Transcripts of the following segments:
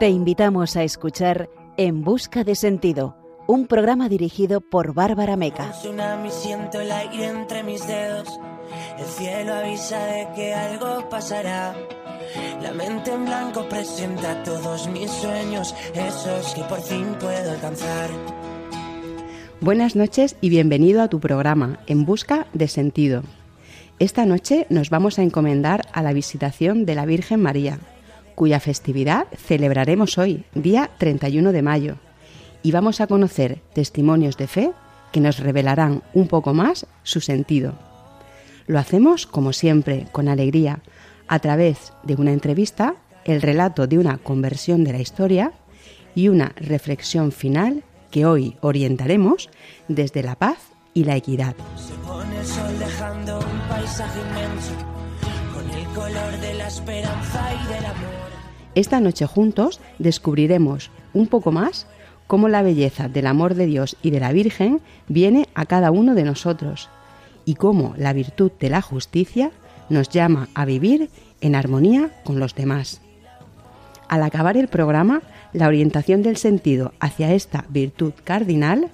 Te invitamos a escuchar En Busca de Sentido, un programa dirigido por Bárbara Meca. siento el aire entre mis dedos. El cielo avisa de que algo pasará. La mente en blanco presenta todos mis sueños, esos que por fin puedo alcanzar. Buenas noches y bienvenido a tu programa En Busca de Sentido. Esta noche nos vamos a encomendar a la visitación de la Virgen María cuya festividad celebraremos hoy, día 31 de mayo, y vamos a conocer testimonios de fe que nos revelarán un poco más su sentido. Lo hacemos, como siempre, con alegría, a través de una entrevista, el relato de una conversión de la historia y una reflexión final que hoy orientaremos desde la paz y la equidad. Se pone el sol dejando un paisaje inmenso, con el color de la esperanza y del amor. Esta noche juntos descubriremos un poco más cómo la belleza del amor de Dios y de la Virgen viene a cada uno de nosotros y cómo la virtud de la justicia nos llama a vivir en armonía con los demás. Al acabar el programa, la orientación del sentido hacia esta virtud cardinal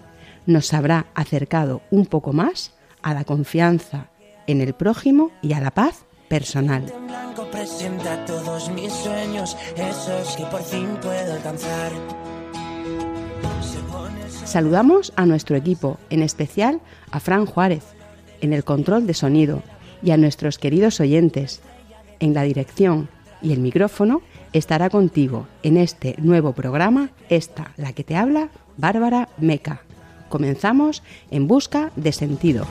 nos habrá acercado un poco más a la confianza en el prójimo y a la paz personal. todos mis sueños, esos que por fin puedo alcanzar. Saludamos a nuestro equipo, en especial a Fran Juárez, en el control de sonido, y a nuestros queridos oyentes. En la dirección y el micrófono estará contigo en este nuevo programa, esta, la que te habla, Bárbara Meca. Comenzamos en busca de sentido.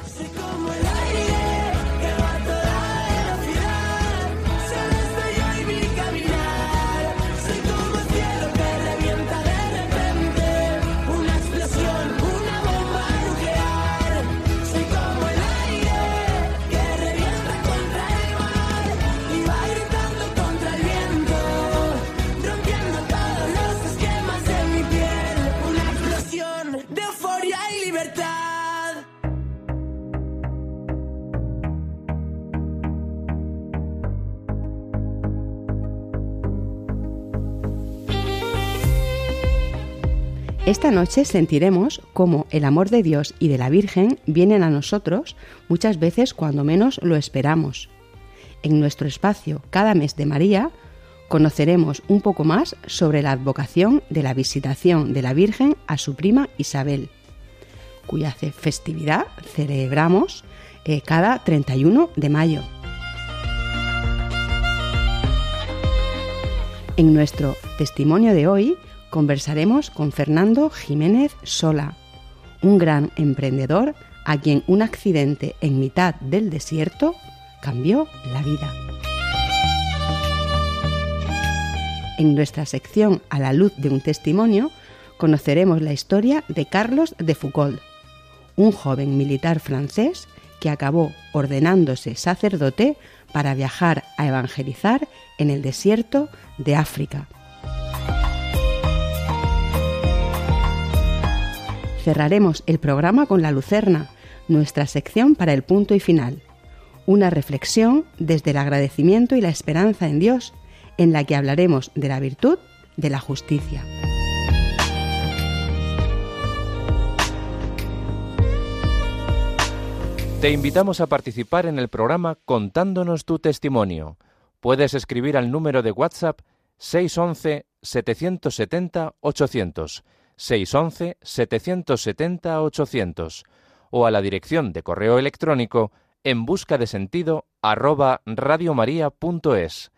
Esta noche sentiremos cómo el amor de Dios y de la Virgen vienen a nosotros muchas veces cuando menos lo esperamos. En nuestro espacio Cada mes de María conoceremos un poco más sobre la advocación de la visitación de la Virgen a su prima Isabel, cuya festividad celebramos eh, cada 31 de mayo. En nuestro testimonio de hoy conversaremos con Fernando Jiménez Sola, un gran emprendedor a quien un accidente en mitad del desierto cambió la vida. En nuestra sección A la luz de un testimonio conoceremos la historia de Carlos de Foucault, un joven militar francés que acabó ordenándose sacerdote para viajar a evangelizar en el desierto de África. Cerraremos el programa con la Lucerna, nuestra sección para el punto y final. Una reflexión desde el agradecimiento y la esperanza en Dios, en la que hablaremos de la virtud de la justicia. Te invitamos a participar en el programa contándonos tu testimonio. Puedes escribir al número de WhatsApp 611 770 800 611-770-800 o a la dirección de correo electrónico en busca de sentido arroba radiomaria.es.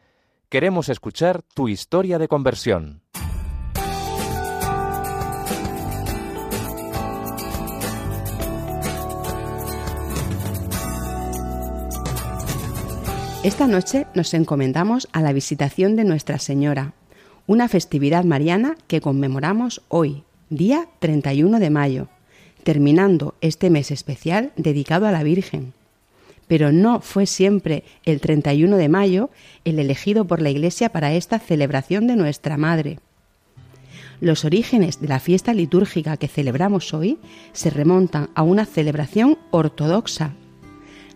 Queremos escuchar tu historia de conversión. Esta noche nos encomendamos a la visitación de Nuestra Señora, una festividad mariana que conmemoramos hoy, día 31 de mayo, terminando este mes especial dedicado a la Virgen. Pero no fue siempre el 31 de mayo el elegido por la Iglesia para esta celebración de nuestra Madre. Los orígenes de la fiesta litúrgica que celebramos hoy se remontan a una celebración ortodoxa,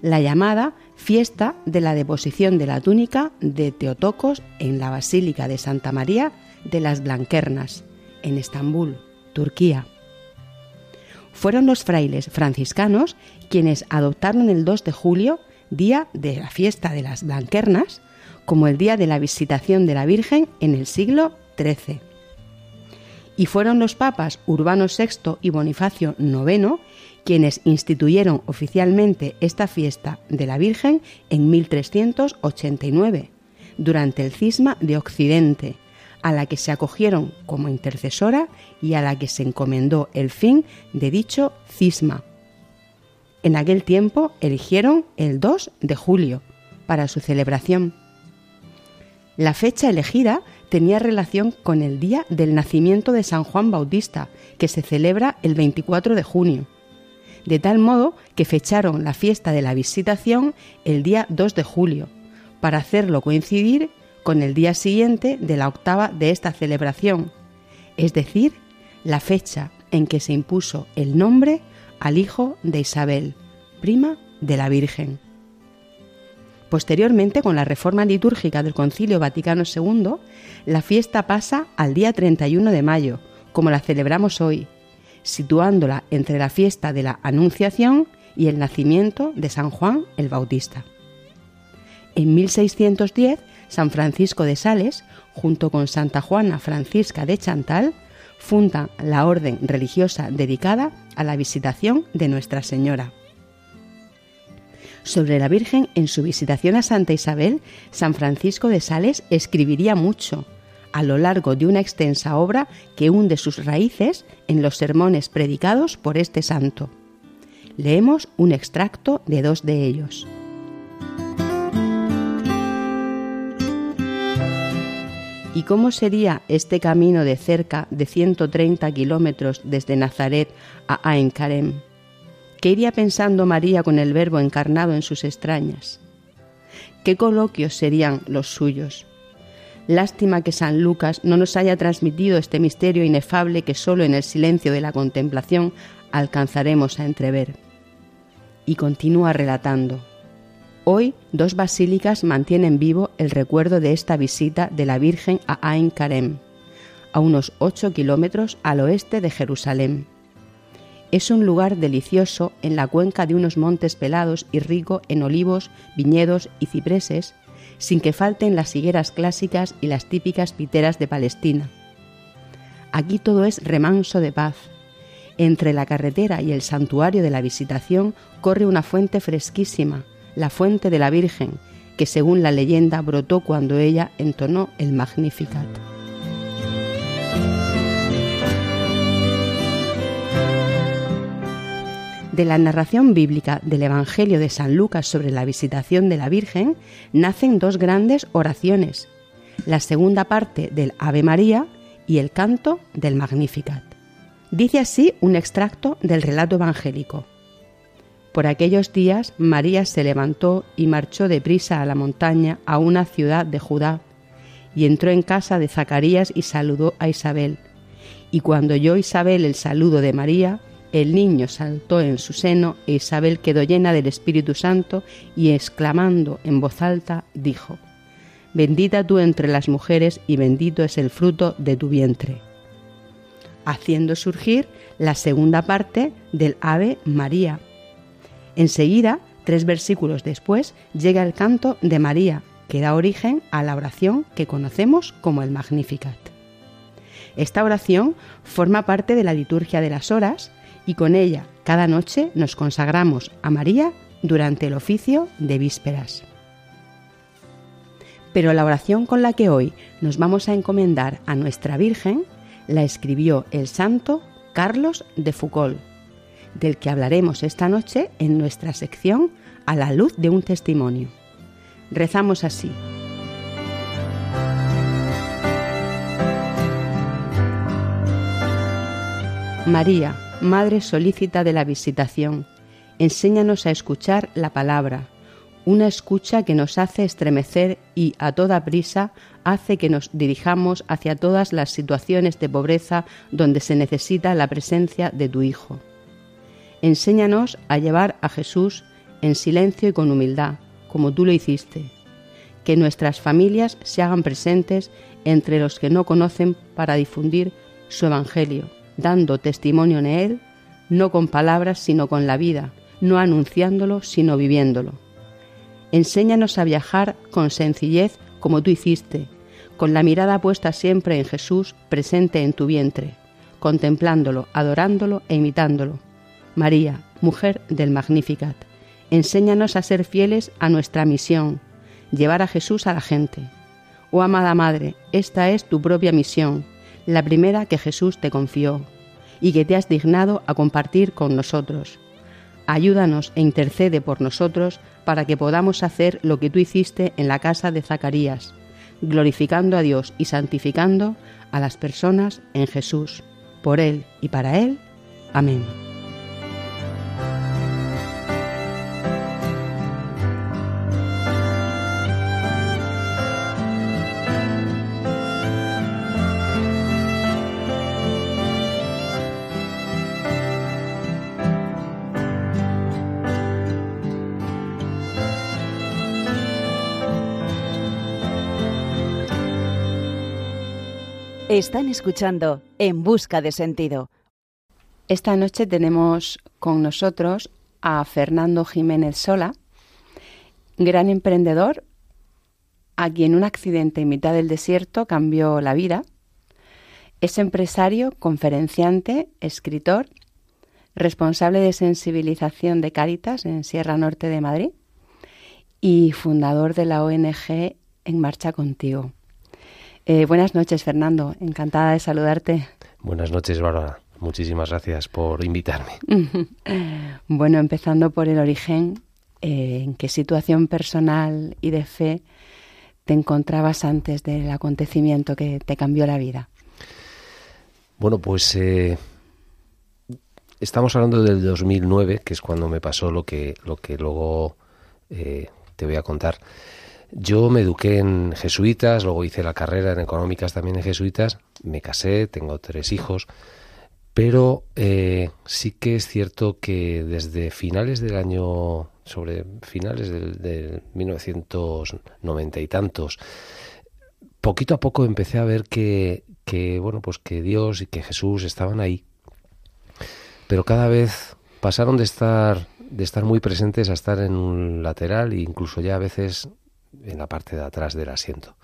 la llamada fiesta de la deposición de la túnica de Teotocos en la Basílica de Santa María de las Blanquernas, en Estambul, Turquía. Fueron los frailes franciscanos quienes adoptaron el 2 de julio, día de la fiesta de las Blanquernas, como el día de la visitación de la Virgen en el siglo XIII. Y fueron los papas Urbano VI y Bonifacio IX quienes instituyeron oficialmente esta fiesta de la Virgen en 1389, durante el cisma de Occidente, a la que se acogieron como intercesora y a la que se encomendó el fin de dicho cisma. En aquel tiempo eligieron el 2 de julio para su celebración. La fecha elegida tenía relación con el día del nacimiento de San Juan Bautista, que se celebra el 24 de junio de tal modo que fecharon la fiesta de la visitación el día 2 de julio, para hacerlo coincidir con el día siguiente de la octava de esta celebración, es decir, la fecha en que se impuso el nombre al hijo de Isabel, prima de la Virgen. Posteriormente, con la reforma litúrgica del Concilio Vaticano II, la fiesta pasa al día 31 de mayo, como la celebramos hoy, situándola entre la fiesta de la Anunciación y el nacimiento de San Juan el Bautista. En 1610, San Francisco de Sales, junto con Santa Juana Francisca de Chantal, funda la orden religiosa dedicada a la visitación de Nuestra Señora. Sobre la Virgen en su visitación a Santa Isabel, San Francisco de Sales escribiría mucho, a lo largo de una extensa obra que hunde sus raíces en los sermones predicados por este santo. Leemos un extracto de dos de ellos. ¿Y cómo sería este camino de cerca de 130 kilómetros desde Nazaret a Ain Karem? ¿Qué iría pensando María con el Verbo encarnado en sus extrañas? ¿Qué coloquios serían los suyos? Lástima que San Lucas no nos haya transmitido este misterio inefable que solo en el silencio de la contemplación alcanzaremos a entrever. Y continúa relatando. Hoy dos basílicas mantienen vivo el recuerdo de esta visita de la Virgen a Ain Karem, a unos 8 kilómetros al oeste de Jerusalén. Es un lugar delicioso en la cuenca de unos montes pelados y rico en olivos, viñedos y cipreses sin que falten las higueras clásicas y las típicas piteras de Palestina. Aquí todo es remanso de paz. Entre la carretera y el santuario de la Visitación corre una fuente fresquísima, la fuente de la Virgen, que según la leyenda brotó cuando ella entonó el Magnificat. de la narración bíblica del Evangelio de San Lucas sobre la visitación de la Virgen nacen dos grandes oraciones, la segunda parte del Ave María y el canto del Magnificat. Dice así un extracto del relato evangélico. Por aquellos días María se levantó y marchó deprisa a la montaña a una ciudad de Judá, y entró en casa de Zacarías y saludó a Isabel. Y cuando oyó Isabel el saludo de María, el niño saltó en su seno e Isabel quedó llena del Espíritu Santo y exclamando en voz alta dijo, Bendita tú entre las mujeres y bendito es el fruto de tu vientre, haciendo surgir la segunda parte del Ave María. Enseguida, tres versículos después, llega el canto de María, que da origen a la oración que conocemos como el Magnificat. Esta oración forma parte de la liturgia de las horas, y con ella cada noche nos consagramos a María durante el oficio de vísperas. Pero la oración con la que hoy nos vamos a encomendar a nuestra Virgen la escribió el santo Carlos de Foucault, del que hablaremos esta noche en nuestra sección A la luz de un testimonio. Rezamos así. María, Madre solícita de la visitación, enséñanos a escuchar la palabra, una escucha que nos hace estremecer y a toda prisa hace que nos dirijamos hacia todas las situaciones de pobreza donde se necesita la presencia de tu Hijo. Enséñanos a llevar a Jesús en silencio y con humildad, como tú lo hiciste. Que nuestras familias se hagan presentes entre los que no conocen para difundir su Evangelio, dando testimonio en él, no con palabras, sino con la vida, no anunciándolo, sino viviéndolo. Enséñanos a viajar con sencillez como tú hiciste, con la mirada puesta siempre en Jesús presente en tu vientre, contemplándolo, adorándolo e imitándolo. María, mujer del Magnificat, enséñanos a ser fieles a nuestra misión, llevar a Jesús a la gente. Oh amada Madre, esta es tu propia misión, la primera que Jesús te confió y que te has dignado a compartir con nosotros. Ayúdanos e intercede por nosotros para que podamos hacer lo que tú hiciste en la casa de Zacarías, glorificando a Dios y santificando a las personas en Jesús, por Él y para Él. Amén. Están escuchando En Busca de Sentido. Esta noche tenemos con nosotros a Fernando Jiménez Sola, gran emprendedor, a quien un accidente en mitad del desierto cambió la vida. Es empresario, conferenciante, escritor, responsable de sensibilización de Cáritas en Sierra Norte de Madrid y fundador de la ONG En Marcha Contigo. Eh, buenas noches, Fernando. Encantada de saludarte. Buenas noches, Bárbara. Muchísimas gracias por invitarme. bueno, empezando por el origen, eh, ¿en qué situación personal y de fe te encontrabas antes del acontecimiento que te cambió la vida? Bueno, pues eh, estamos hablando del 2009, que es cuando me pasó lo que, lo que luego te voy a contar. Yo me eduqué en jesuitas, luego hice la carrera en económicas también en jesuitas, me casé, tengo tres hijos, pero eh, sí que es cierto que desde finales del año, sobre finales del, 1990 y tantos, poquito a poco empecé a ver que, que, bueno, pues que Dios y que Jesús estaban ahí, pero cada vez pasaron de estar de estar muy presentes a estar en un lateral e incluso ya a veces en la parte de atrás del asiento.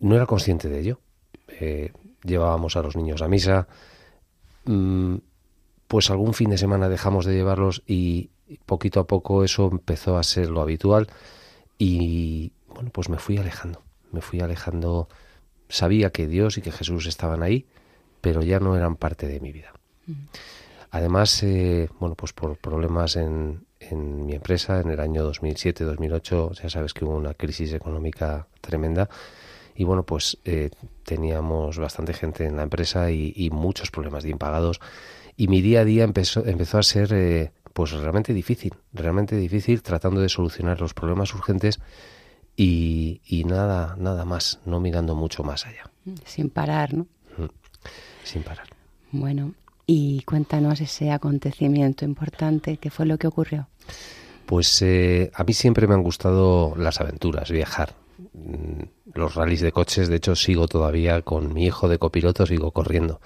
No era consciente de ello. Eh, llevábamos a los niños a misa. Mm, pues algún fin de semana dejamos de llevarlos y poquito a poco eso empezó a ser lo habitual y bueno, pues me fui alejando. Me fui alejando. Sabía que Dios y que Jesús estaban ahí, pero ya no eran parte de mi vida. Mm. Además, eh, bueno, pues por problemas en, en mi empresa en el año 2007-2008, ya sabes que hubo una crisis económica tremenda y bueno, pues eh, teníamos bastante gente en la empresa y, muchos problemas de impagados y mi día a día empezó, empezó a ser eh, pues realmente difícil, realmente difícil tratando de solucionar los problemas urgentes y, y, nada, nada más, no mirando mucho más allá. Sin parar, ¿no? Sin parar. Bueno, y cuéntanos ese acontecimiento importante, ¿qué fue lo que ocurrió? Pues eh, a mí siempre me han gustado las aventuras, viajar. Mm, los rallies de coches, de hecho, sigo todavía con mi hijo de copiloto, sigo corriendo.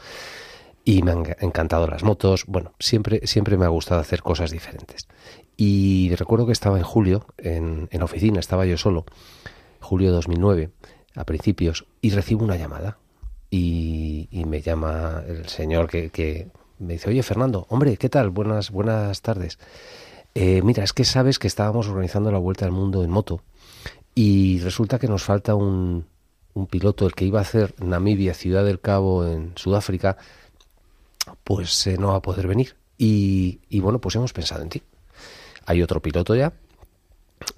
Y me han encantado las motos. Bueno, siempre, siempre me ha gustado hacer cosas diferentes. Y recuerdo que estaba en julio, en, en la oficina, estaba yo solo, julio de 2009, a principios, y recibo una llamada y, me llama el señor que, me dice, oye Fernando, hombre, ¿qué tal? Buenas, buenas tardes. Eh, mira, es que sabes que estábamos organizando la Vuelta al Mundo en moto y resulta que nos falta un, piloto, el que iba a hacer Namibia, Ciudad del Cabo en Sudáfrica, pues eh, no va a poder venir. Y, y bueno, pues hemos pensado en ti. Hay otro piloto ya,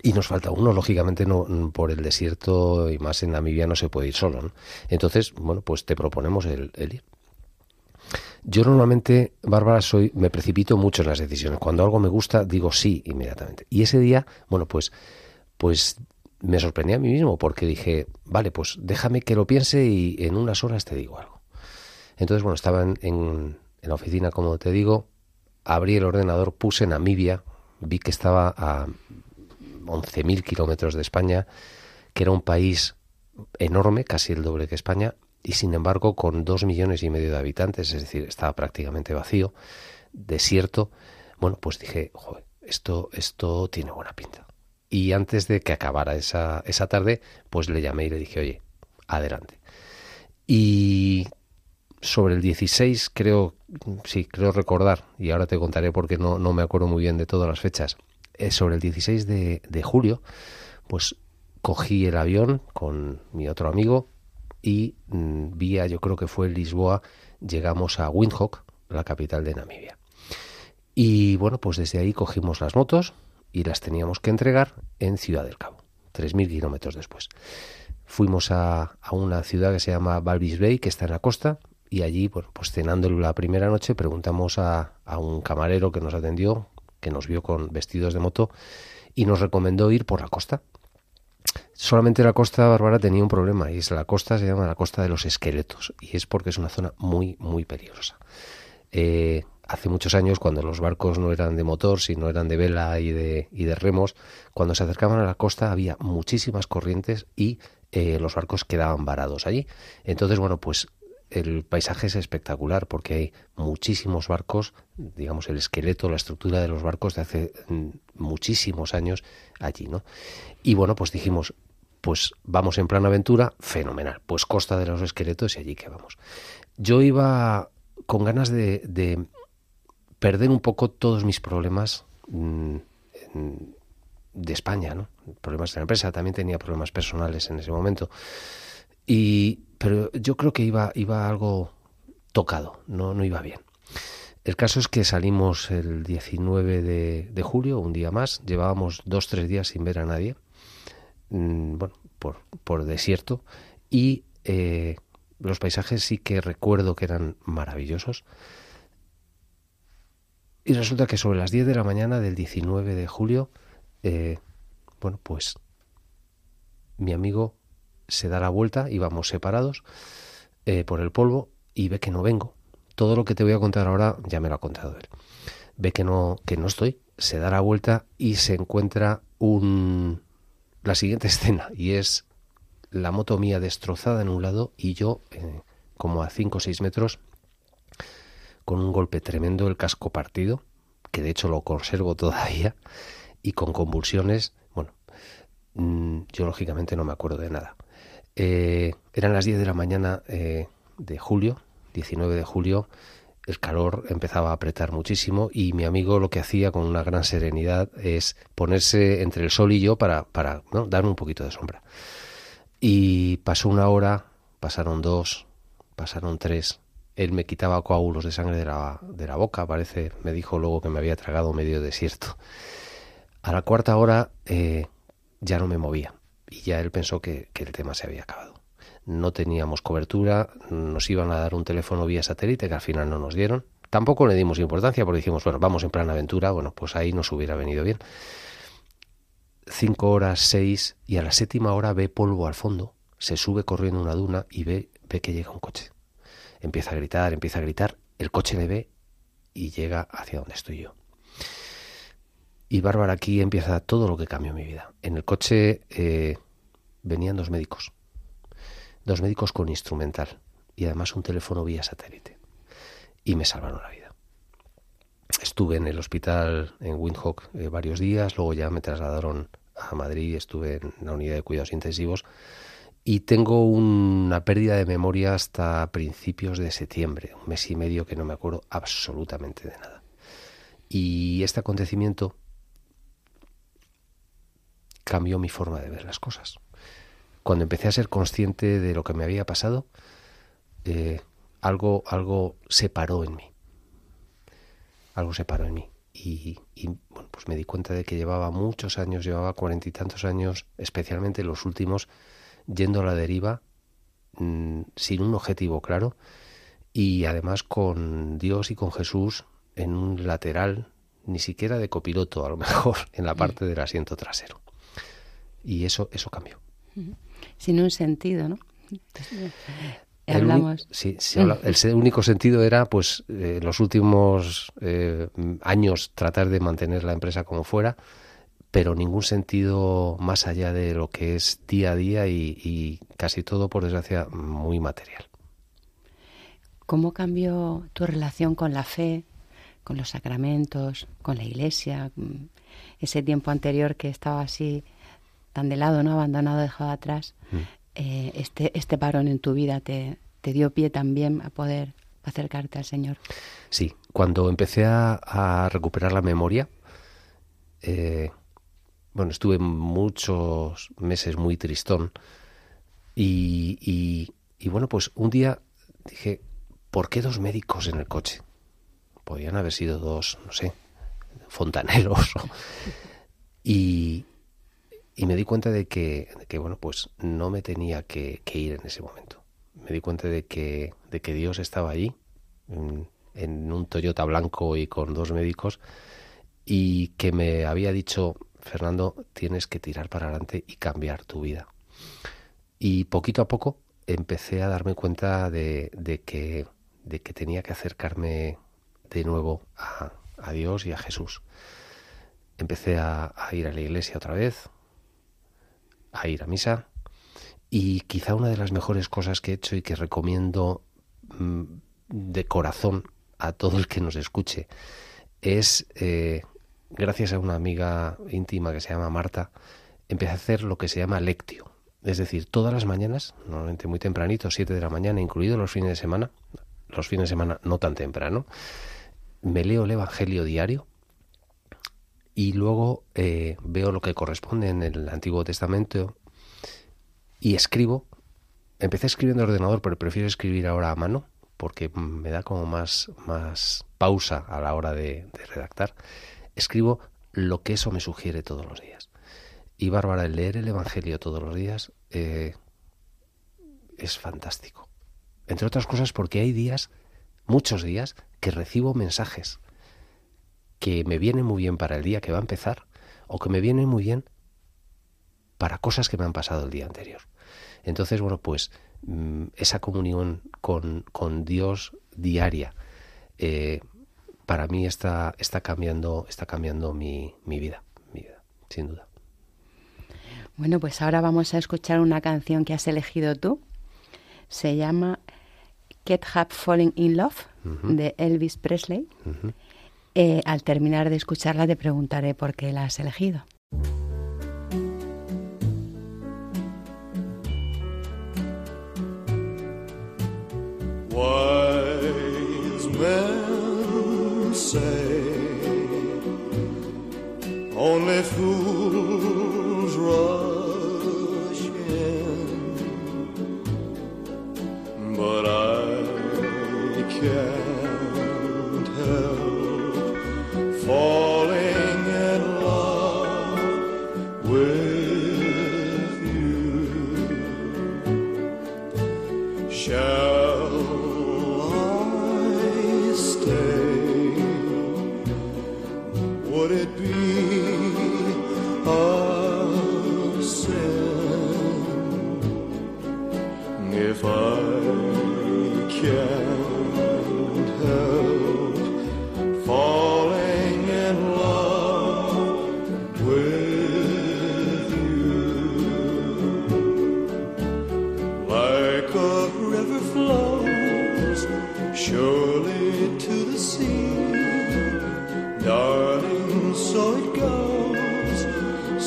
y nos falta uno, lógicamente no por el desierto y más en Namibia no se puede ir solo. Entonces, bueno, pues te proponemos el, ir. Yo normalmente, Bárbara, soy, me precipito mucho en las decisiones. Cuando algo me gusta, digo sí inmediatamente. Y ese día, bueno, pues, pues me sorprendí a mí mismo porque dije, vale, pues déjame que lo piense y en unas horas te digo algo. Entonces, bueno, estaba en, en la oficina, como te digo, abrí el ordenador, puse Namibia, vi que estaba a 11.000 kilómetros de España, que era un país enorme, casi el doble que España, y sin embargo con dos millones y medio de habitantes, es decir, estaba prácticamente vacío, desierto. Bueno, pues dije, joder, esto, esto tiene buena pinta. Y antes de que acabara esa, esa tarde, pues le llamé y le dije, oye, adelante. Y sobre el 16, creo, sí, creo recordar, y ahora te contaré porque no, no me acuerdo muy bien de todas las fechas, eh, sobre el 16 de, de julio, pues cogí el avión con mi otro amigo y mm, vía, yo creo que fue Lisboa, llegamos a Windhoek, la capital de Namibia. Y bueno, pues desde ahí cogimos las motos y las teníamos que entregar en Ciudad del Cabo, 3.000 kilómetros después. Fuimos a, a, una ciudad que se llama Balvis Bay, que está en la costa, y allí, bueno, pues cenando la primera noche, preguntamos a, a un camarero que nos atendió, que nos vio con vestidos de moto, y nos recomendó ir por la costa. Solamente la costa bárbara tenía un problema y es la costa se llama la costa de los esqueletos y es porque es una zona muy muy peligrosa. Eh, hace muchos años cuando los barcos no eran de motor sino eran de vela y de, y de remos, cuando se acercaban a la costa había muchísimas corrientes y eh, los barcos quedaban varados allí. Entonces bueno pues el paisaje es espectacular porque hay muchísimos barcos, digamos el esqueleto, la estructura de los barcos de hace mm, muchísimos años allí, ¿no? Y bueno, pues dijimos, pues vamos en plan aventura, fenomenal, pues Costa de los Esqueletos y allí que vamos. Yo iba con ganas de, de perder un poco todos mis problemas mmm, de España, ¿no? Problemas de la empresa, también tenía problemas personales en ese momento. Y pero yo creo que iba, iba algo tocado, no, no iba bien. El caso es que salimos el 19 de, julio, un día más, llevábamos dos, tres días sin ver a nadie, mmm, bueno, por, por desierto, y eh, los paisajes sí que recuerdo que eran maravillosos. Y resulta que sobre las 10 de la mañana del 19 de julio, eh, bueno, pues mi amigo se da la vuelta, íbamos separados eh, por el polvo y ve que no vengo. Todo lo que te voy a contar ahora ya me lo ha contado él. Ve que no, que no estoy, se da la vuelta y se encuentra un, la siguiente escena y es la moto mía destrozada en un lado y yo eh, como a 5 o 6 metros con un golpe tremendo, el casco partido, que de hecho lo conservo todavía, y con convulsiones, bueno, mmm, yo lógicamente no me acuerdo de nada. Eh, eran las 10 de la mañana eh, de julio, 19 de julio, el calor empezaba a apretar muchísimo y mi amigo lo que hacía con una gran serenidad es ponerse entre el sol y yo para, para ¿no? dar un poquito de sombra. Y pasó una hora, pasaron dos, pasaron tres. Él me quitaba coágulos de sangre de la, de la boca, parece, me dijo luego que me había tragado medio desierto. A la cuarta hora eh, ya no me movía y ya él pensó que, el tema se había acabado. No teníamos cobertura, nos iban a dar un teléfono vía satélite que al final no nos dieron. Tampoco le dimos importancia porque dijimos, bueno, vamos en plan aventura, bueno, pues ahí nos hubiera venido bien. Cinco horas, seis, y a la séptima hora ve polvo al fondo, se sube corriendo una duna y ve, ve que llega un coche. Empieza a gritar, empieza a gritar, el coche le ve y llega hacia donde estoy yo. Y Bárbara, aquí empieza todo lo que cambió mi vida. En el coche eh, venían dos médicos, dos médicos con instrumental y además un teléfono vía satélite. Y me salvaron la vida. Estuve en el hospital en Windhoek eh, varios días, luego ya me trasladaron a Madrid, estuve en la unidad de cuidados intensivos y tengo una pérdida de memoria hasta principios de septiembre, un mes y medio que no me acuerdo absolutamente de nada. Y este acontecimiento cambió mi forma de ver las cosas. Cuando empecé a ser consciente de lo que me había pasado, eh, algo, algo se paró en mí. Algo se paró en mí. Y, y, bueno, pues me di cuenta de que llevaba muchos años, llevaba cuarenta y tantos años, especialmente los últimos, yendo a la deriva, mmm, sin un objetivo claro, y además con Dios y con Jesús en un lateral, ni siquiera de copiloto, a lo mejor, en la parte del asiento trasero y eso eso cambió. Sin un sentido, ¿no? El Hablamos. Sí, sí habla, el único sentido era, pues, eh, los últimos eh, años tratar de mantener la empresa como fuera, pero ningún sentido más allá de lo que es día a día y, casi todo, por desgracia, muy material. ¿Cómo cambió tu relación con la fe, con los sacramentos, con la iglesia? Ese tiempo anterior que estaba así tan de lado, ¿no? Abandonado, dejado atrás. Mm. Eh, este, este parón en tu vida te, te dio pie también a poder acercarte al Señor. Sí, cuando empecé a, recuperar la memoria, eh, bueno, estuve muchos meses muy tristón y, y, bueno, pues un día dije, ¿por qué dos médicos en el coche? Podían haber sido dos, no sé, fontaneros. y, y me di cuenta de que, que, bueno, pues no me tenía que, ir en ese momento. Me di cuenta de que, de que Dios estaba allí, en, en un Toyota blanco y con dos médicos, y que me había dicho, Fernando, tienes que tirar para adelante y cambiar tu vida. Y poquito a poco empecé a darme cuenta de, que, de que tenía que acercarme de nuevo a, Dios y a Jesús. Empecé a, ir a la iglesia otra vez, a ir a misa, y quizá una de las mejores cosas que he hecho y que recomiendo mm, de corazón a todo el que nos escuche es eh, gracias a una amiga íntima que se llama Marta, empecé a hacer lo que se llama lectio. Es decir, todas las mañanas, normalmente muy tempranito, 7 de la mañana, incluidos los fines de semana, los fines de semana no tan temprano, me leo el Evangelio diario y luego eh, veo lo que corresponde en el Antiguo Testamento y escribo. Empecé escribiendo en ordenador, pero prefiero escribir ahora a mano porque me da como más, más pausa a la hora de redactar escribo lo que eso me sugiere todos los días. Y Bárbara, el leer el Evangelio todos los días eh, es fantástico. Entre otras cosas porque hay días, muchos días, que recibo mensajes que me vienen muy bien para el día que va a empezar o que me vienen muy bien para cosas que me han pasado el día anterior. Entonces, bueno, pues mm, esa comunión con, con Dios diaria, eh, para mí está, está cambiando, está cambiando mi, mi vida, mi vida, sin duda. Bueno, pues ahora vamos a escuchar una canción que has elegido tú. Se llama Get Up Falling in Love de Elvis Presley. Eh, al terminar de escucharla te preguntaré por qué la has elegido.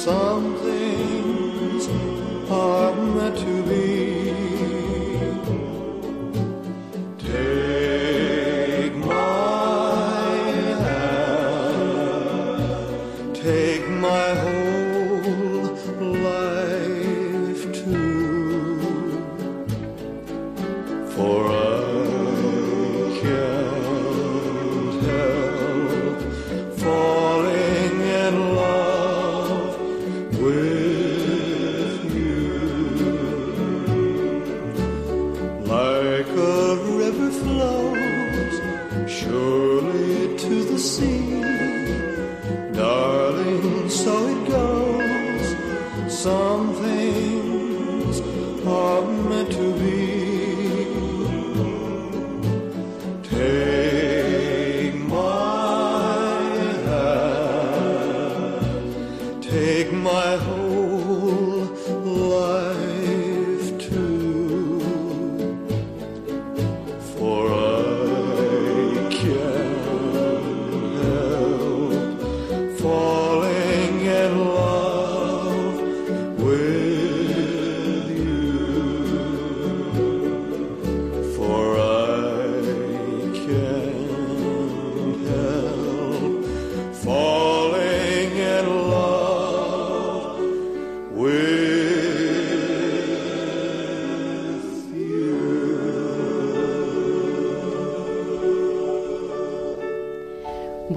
Some things are meant to be.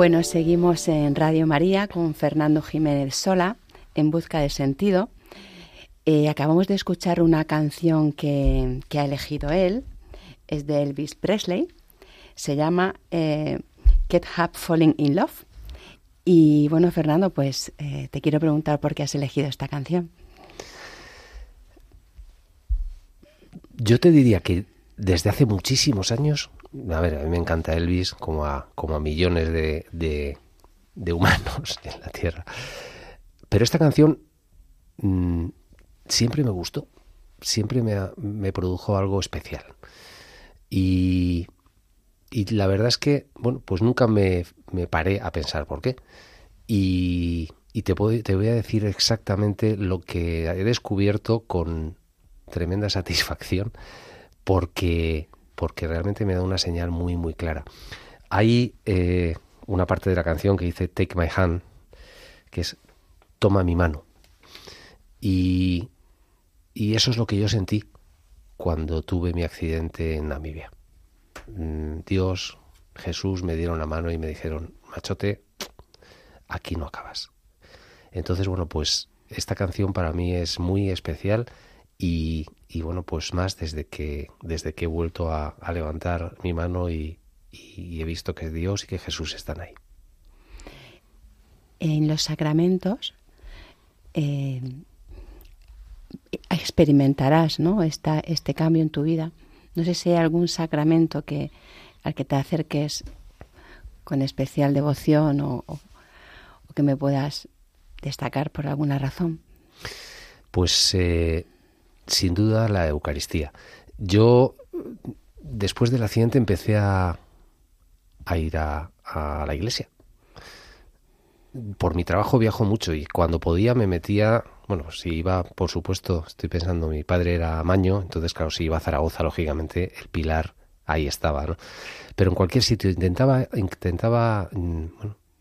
Bueno, seguimos en Radio María con Fernando Jiménez Sola, en busca de sentido. Eh, acabamos de escuchar una canción que, ha elegido él, es de Elvis Presley, se llama eh, Get Up Falling in Love. Y bueno, Fernando, pues eh, te quiero preguntar por qué has elegido esta canción. Yo te diría que desde hace muchísimos años a ver, a mí me encanta Elvis como a, como a millones de, de, humanos en la Tierra. Pero esta canción mm, siempre me gustó, siempre me, me produjo algo especial. Y, y, la verdad es que, bueno, pues nunca me, me paré a pensar por qué. Y, y te, te voy a decir exactamente lo que he descubierto con tremenda satisfacción, porque porque realmente me da una señal muy, muy clara. Hay eh, una parte de la canción que dice Take my hand, que es toma mi mano. Y, eso es lo que yo sentí cuando tuve mi accidente en Namibia. Mm, Dios, Jesús me dieron la mano y me dijeron, machote, aquí no acabas. Entonces, bueno, pues esta canción para mí es muy especial y, y bueno, pues más desde que, desde que he vuelto a, levantar mi mano y, he visto que Dios y que Jesús están ahí. En los sacramentos eh, experimentarás ¿no? Esta, este cambio en tu vida. No sé si hay algún sacramento que, al que te acerques con especial devoción o, o que me puedas destacar por alguna razón. Pues eh, sin duda la Eucaristía. Yo, después del accidente, empecé a, ir a, la iglesia. Por mi trabajo viajo mucho y cuando podía me metía, bueno, si iba, por supuesto, estoy pensando, mi padre era maño, entonces claro, si iba a Zaragoza, lógicamente, el pilar ahí estaba, ¿no? Pero en cualquier sitio intentaba, intentaba, mm,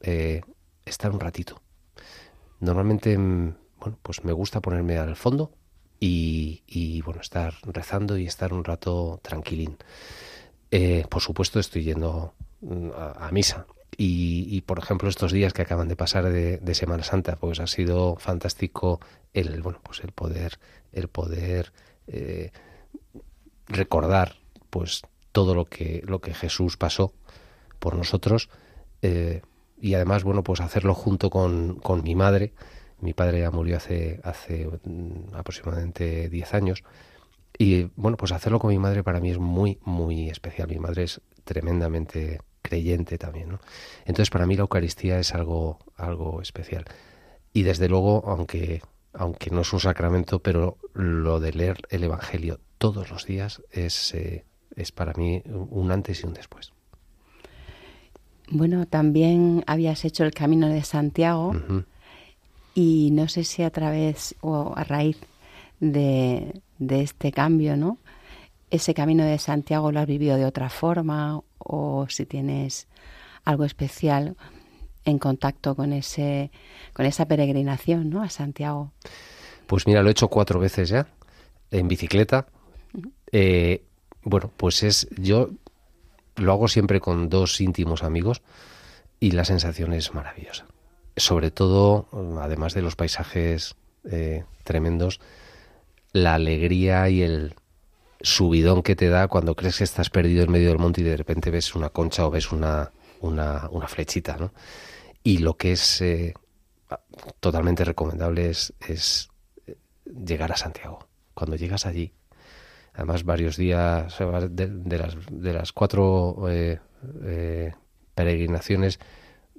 eh, estar un ratito. Normalmente, mm, bueno, pues me gusta ponerme al fondo y, bueno, estar rezando y estar un rato tranquilín. Eh, por supuesto estoy yendo mm, a, misa y, por ejemplo estos días que acaban de pasar de, Semana Santa pues ha sido fantástico el bueno pues el poder el poder eh, recordar pues todo lo que lo que Jesús pasó por nosotros eh, y además bueno pues hacerlo junto con, con mi madre mi padre ya murió hace, hace mm, aproximadamente 10 años. Y bueno, pues hacerlo con mi madre para mí es muy, muy especial. Mi madre es tremendamente creyente también, ¿no? Entonces para mí la Eucaristía es algo, algo especial. Y desde luego, aunque, aunque no es un sacramento, pero lo de leer el Evangelio todos los días es, eh, es para mí un antes y un después. Bueno, también habías hecho el Camino de Santiago. Y no sé si a través o a raíz de, este cambio, ¿no? Ese camino de Santiago lo has vivido de otra forma o si tienes algo especial en contacto con ese con esa peregrinación, ¿no? A Santiago. Pues mira, lo he hecho cuatro veces ya en bicicleta. Eh, bueno, pues es yo lo hago siempre con dos íntimos amigos y la sensación es maravillosa sobre todo, además de los paisajes eh, tremendos, la alegría y el subidón que te da cuando crees que estás perdido en medio del monte y de repente ves una concha o ves una, una, flechita, ¿no? Y lo que es eh, totalmente recomendable es, es, eh, llegar a Santiago. Cuando llegas allí, además varios días de, las, de las cuatro peregrinaciones,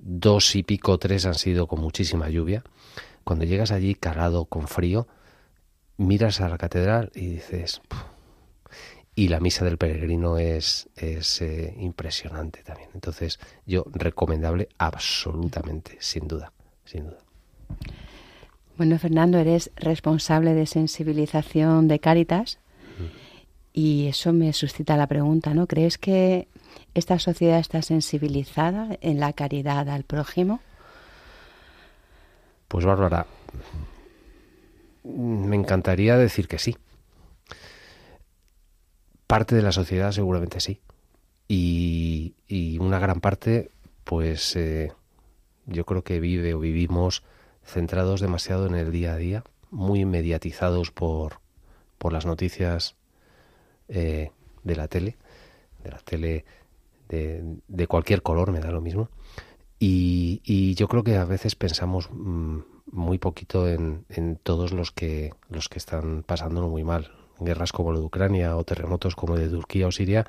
dos y pico, tres han sido con muchísima lluvia. Cuando llegas allí calado, con frío, miras a la catedral y dices... Y la misa del peregrino es, es eh, impresionante también. Entonces, yo recomendable absolutamente, sin duda, sin duda. Bueno, Fernando, eres responsable de sensibilización de Cáritas y eso me suscita la pregunta, ¿no? ¿Crees que ¿Esta sociedad está sensibilizada en la caridad al prójimo? Pues Bárbara, me encantaría decir que sí. Parte de la sociedad seguramente sí. Y, una gran parte pues eh, yo creo que vive o vivimos centrados demasiado en el día a día, muy mediatizados por, por las noticias eh, de la tele, de la tele de, de, cualquier color, me da lo mismo. Y, y yo creo que a veces pensamos mmm, muy poquito en, en, todos los que, los que están pasándolo muy mal. Guerras como la de Ucrania o terremotos como el de Turquía o Siria,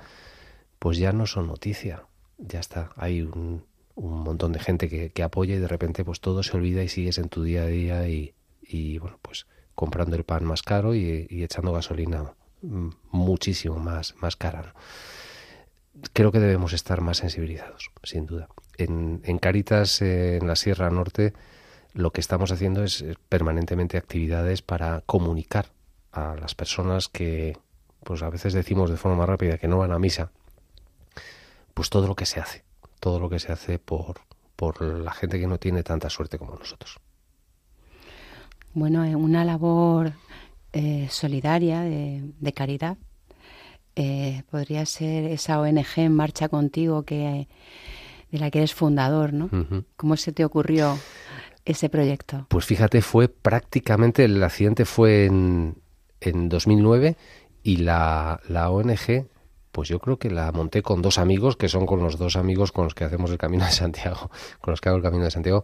pues ya no son noticia. Ya está, hay un, un montón de gente que, que, apoya y de repente pues todo se olvida y sigues en tu día a día y, y bueno, pues comprando el pan más caro y, y echando gasolina muchísimo más, más cara. Creo que debemos estar más sensibilizados, sin duda. En, en Caritas, eh, en la Sierra Norte, lo que estamos haciendo es permanentemente actividades para comunicar a las personas que, pues a veces decimos de forma rápida que no van a misa, pues todo lo que se hace, todo lo que se hace por, por la gente que no tiene tanta suerte como nosotros. Bueno, una labor eh, solidaria, de, de caridad. Eh, podría ser esa ONG en marcha contigo que de la que eres fundador, ¿no? Uh -huh. ¿Cómo se te ocurrió ese proyecto? Pues fíjate, fue prácticamente, el accidente fue en, en 2009 y la, la ONG, pues yo creo que la monté con dos amigos, que son con los dos amigos con los que hacemos el Camino de Santiago, con los que hago el Camino de Santiago,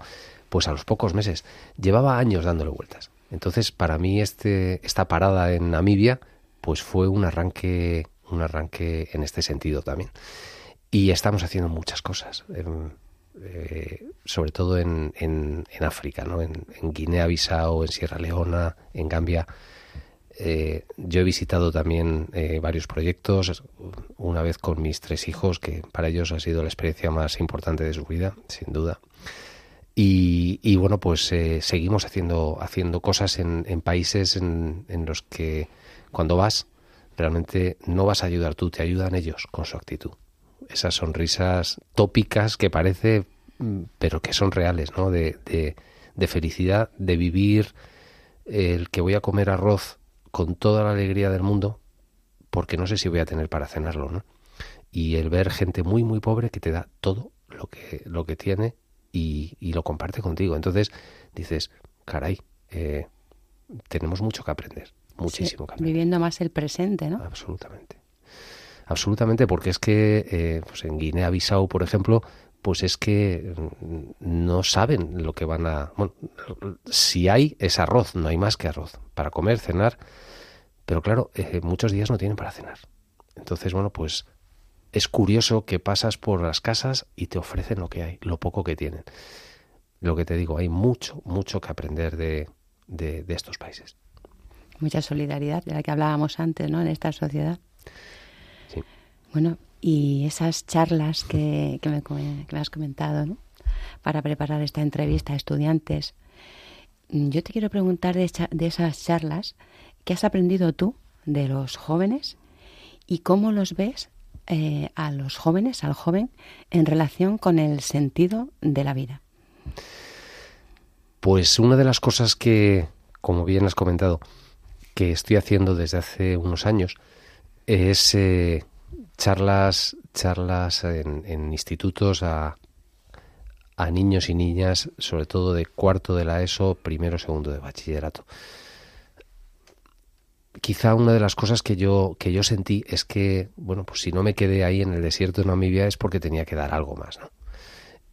pues a los pocos meses. Llevaba años dándole vueltas. Entonces, para mí este, esta parada en Namibia, pues fue un arranque, un arranque en este sentido también. Y estamos haciendo muchas cosas, en, eh, sobre todo en, África, ¿no? en, en Guinea-Bissau, en Sierra Leona, en Gambia. Eh, yo he visitado también eh, varios proyectos, una vez con mis tres hijos, que para ellos ha sido la experiencia más importante de su vida, sin duda. Y, y, bueno, pues eh, seguimos haciendo, haciendo cosas en, en países en, los que cuando vas realmente no vas a ayudar tú, te ayudan ellos con su actitud. Esas sonrisas tópicas que parece, pero que son reales, ¿no? De, de, de felicidad, de vivir el que voy a comer arroz con toda la alegría del mundo, porque no sé si voy a tener para cenarlo, ¿no? Y el ver gente muy, muy pobre que te da todo lo que, lo que tiene y, y, lo comparte contigo. Entonces dices, caray, eh, tenemos mucho que aprender, muchísimo sí, que aprender. Viviendo más el presente, ¿no? Absolutamente. Absolutamente, porque es que eh, pues en Guinea-Bissau, por ejemplo, pues es que no saben lo que van a... Bueno, si hay es arroz, no hay más que arroz, para comer, cenar, pero claro, eh, muchos días no tienen para cenar. Entonces, bueno, pues es curioso que pasas por las casas y te ofrecen lo que hay, lo poco que tienen. Lo que te digo, hay mucho, mucho que aprender de, de, de estos países. Mucha solidaridad, de la que hablábamos antes, ¿no? En esta sociedad. Sí. Bueno, y esas charlas que, que, me, que me, has comentado, ¿no? Para preparar esta entrevista a estudiantes. Yo te quiero preguntar de, de esas charlas, ¿qué has aprendido tú de los jóvenes y cómo los ves eh, a los jóvenes, al joven, en relación con el sentido de la vida? Pues una de las cosas que, como bien has comentado, que estoy haciendo desde hace unos años es eh, charlas, charlas en, en institutos a, a, niños y niñas, sobre todo de cuarto de la ESO, primero, segundo de bachillerato. Quizá una de las cosas que yo, que yo sentí es que, bueno, pues si no me quedé ahí en el desierto de Namibia es porque tenía que dar algo más, ¿no?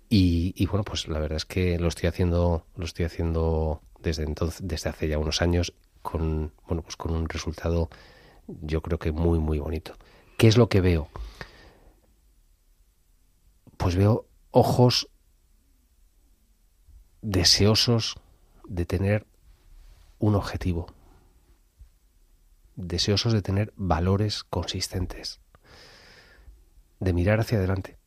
Y, y bueno, pues la verdad es que lo estoy haciendo, lo estoy haciendo desde entonces, desde hace ya unos años, con, bueno, pues con un resultado, yo creo que muy, muy bonito. ¿Qué es lo que veo? Pues veo ojos deseosos de tener un objetivo, deseosos de tener valores consistentes, de mirar hacia adelante.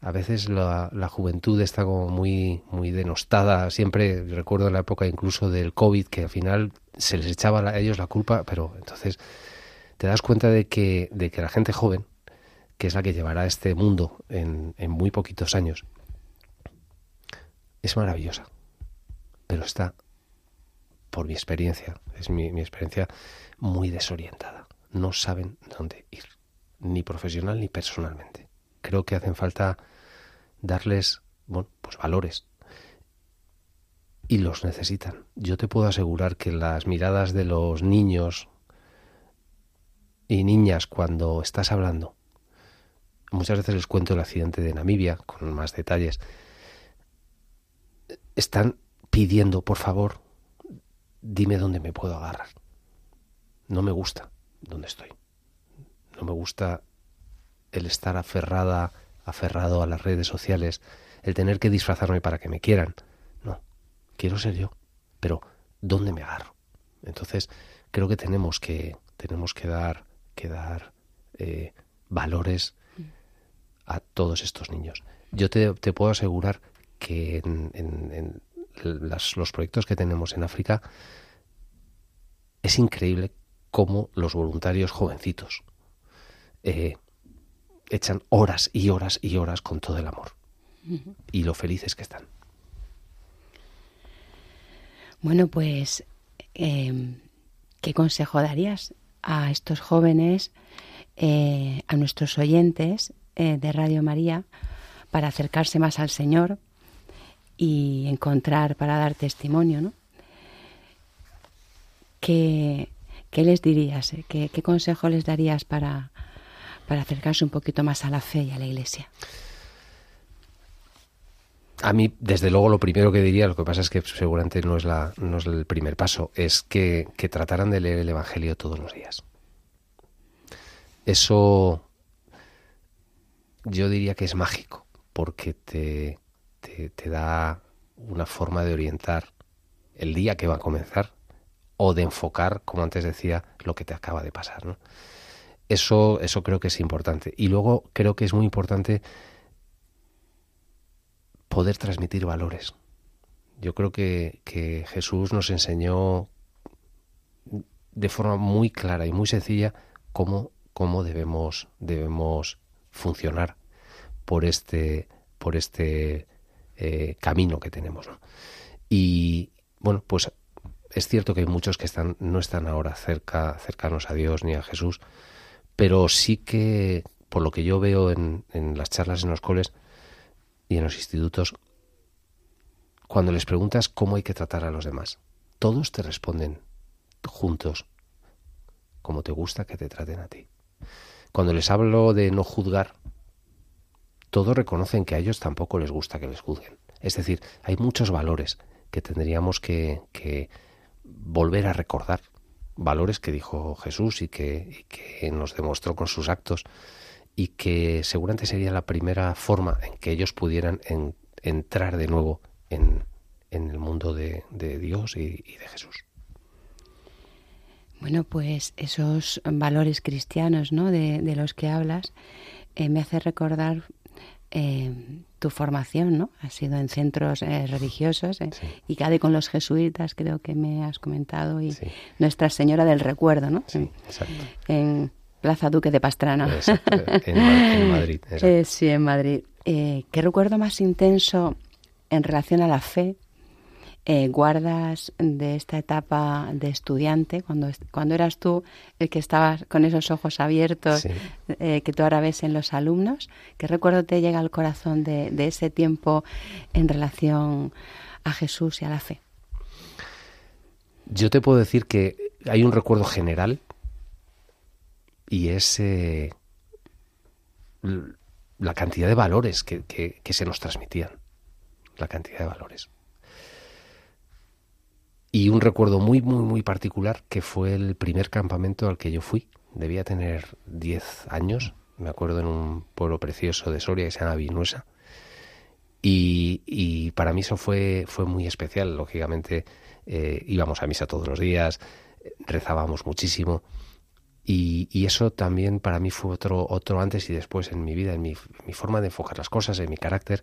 A veces la, juventud está como muy, muy denostada. Siempre recuerdo la época incluso del COVID que al final se les echaba a ellos la culpa, pero entonces te das cuenta de que, de que la gente joven, que es la que llevará este mundo en muy poquitos años, es maravillosa. Pero está, por mi experiencia, es mi, experiencia muy desorientada. No saben dónde ir, ni profesional ni personalmente. Creo que hacen falta darles, bueno, pues valores. Y los necesitan. Yo te puedo asegurar que las miradas de los niños y niñas cuando estás hablando, muchas veces les cuento el accidente de Namibia con más detalles, están pidiendo, por favor, dime dónde me puedo agarrar. No me gusta donde estoy. No me gusta el estar aferrada, aferrado a las redes sociales, el tener que disfrazarme para que me quieran. No, quiero ser yo, pero ¿dónde me agarro? Entonces, creo que tenemos que, tenemos que dar, que dar eh, valores a todos estos niños. Yo te, puedo asegurar que en, los proyectos que tenemos en África es increíble cómo los voluntarios jovencitos eh, echan horas y horas y horas con todo el amor. Y lo felices que están. Bueno, pues, em, ¿qué consejo darías a estos jóvenes, eh, a nuestros oyentes eh, de Radio María, para acercarse más al Señor y encontrar, para dar testimonio, ¿no? ¿Qué, les dirías? ¿Qué, ¿Qué consejo les darías para, para acercarse un poquito más a la fe y a la Iglesia? A mí, desde luego, lo primero que diría, lo que pasa es que seguramente no es, la, no es el primer paso, es que, que trataran de leer el Evangelio todos los días. Eso yo diría que es mágico, porque te, te, da una forma de orientar el día que va a comenzar o de enfocar, como antes decía, lo que te acaba de pasar. Eso, eso creo que es importante. Y luego creo que es muy importante poder transmitir valores. Yo creo que, que Jesús nos enseñó de forma muy clara y muy sencilla cómo, cómo debemos, debemos funcionar por este, por este eh, camino que tenemos. Y bueno, pues es cierto que hay muchos que están, no están ahora cerca, cercanos a Dios ni a Jesús, pero sí que, por lo que yo veo en, las charlas en los coles y en los institutos, cuando les preguntas cómo hay que tratar a los demás, todos te responden juntos como te gusta que te traten a ti. Cuando les hablo de no juzgar, todos reconocen que a ellos tampoco les gusta que les juzguen. Es decir, hay muchos valores que tendríamos que, volver a recordar valores que dijo Jesús y que, nos demostró con sus actos y que seguramente sería la primera forma en que ellos pudieran entrar de nuevo en, el mundo de, Dios y, de Jesús. Bueno, pues esos valores cristianos ¿no? de, los que hablas eh, me hace recordar eh, tu formación, ¿no? Ha sido en centros eh, religiosos eh, y cada con los jesuitas, creo que me has comentado, y Nuestra Señora del Recuerdo, ¿no? Sí, exacto. En Plaza Duque de Pastrana. en, Madrid. sí, en Madrid. ¿Qué recuerdo más intenso en relación a la fe eh, guardas de esta etapa de estudiante, cuando, cuando eras tú el que estabas con esos ojos abiertos eh, que tú ahora ves en los alumnos? ¿Qué recuerdo te llega al corazón de, ese tiempo en relación a Jesús y a la fe? Yo te puedo decir que hay un recuerdo general y es eh, la cantidad de valores que, que se nos transmitían. La cantidad de valores y un recuerdo muy, muy, muy particular que fue el primer campamento al que yo fui. Debía tener 10 años, me acuerdo en un pueblo precioso de Soria que se llama Vinuesa. Y, y para mí eso fue, fue muy especial. Lógicamente eh, íbamos a misa todos los días, rezábamos muchísimo. Y, y, eso también para mí fue otro, otro antes y después en mi vida, en mi, forma de enfocar las cosas, en mi carácter.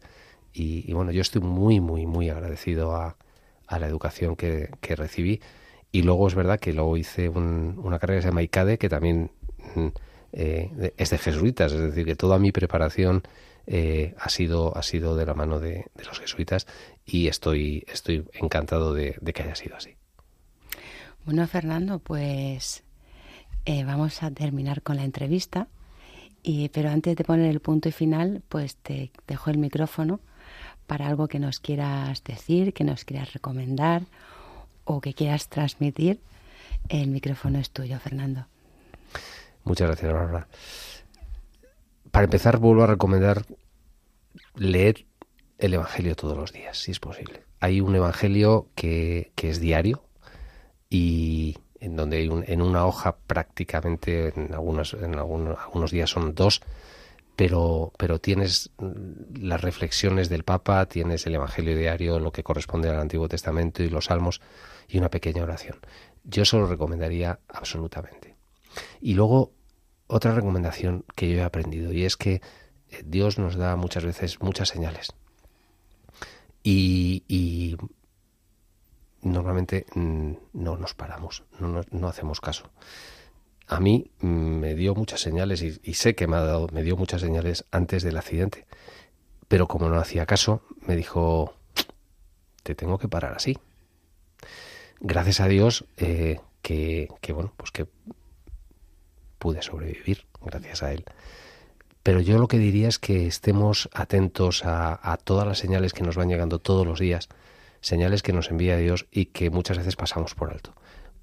Y, y, bueno, yo estoy muy, muy, muy agradecido a, a la educación que, recibí. Y luego es verdad que luego hice una carrera que se llama ICADE, que también mm, eh, es de jesuitas, es decir, que toda mi preparación eh, ha, sido, ha sido de la mano de, los jesuitas y estoy, estoy encantado de, que haya sido así. Bueno, Fernando, pues eh, vamos a terminar con la entrevista Y, pero antes de poner el punto y final, pues te dejo el micrófono para algo que nos quieras decir, que nos quieras recomendar o que quieras transmitir. El micrófono es tuyo, Fernando. Muchas gracias, Bárbara. Para empezar, vuelvo a recomendar leer el Evangelio todos los días, si es posible. Hay un Evangelio que, que es diario y en donde hay un, en una hoja prácticamente, en, algunas, en algunos, algunos días son dos, pero, pero tienes las reflexiones del Papa, tienes el Evangelio diario, lo que corresponde al Antiguo Testamento y los Salmos y una pequeña oración. Yo eso lo recomendaría absolutamente. Y luego, otra recomendación que yo he aprendido y es que eh, Dios nos da muchas veces muchas señales. Y, normalmente mm, no nos paramos, no, no, hacemos caso. A mí me dio muchas señales y, sé que me ha dado, me dio muchas señales antes del accidente. Pero como no hacía caso, me dijo, te tengo que parar así. Gracias a Dios eh, que, bueno, pues que pude sobrevivir gracias a él. Pero yo lo que diría es que estemos atentos a, todas las señales que nos van llegando todos los días, señales que nos envía Dios y que muchas veces pasamos por alto.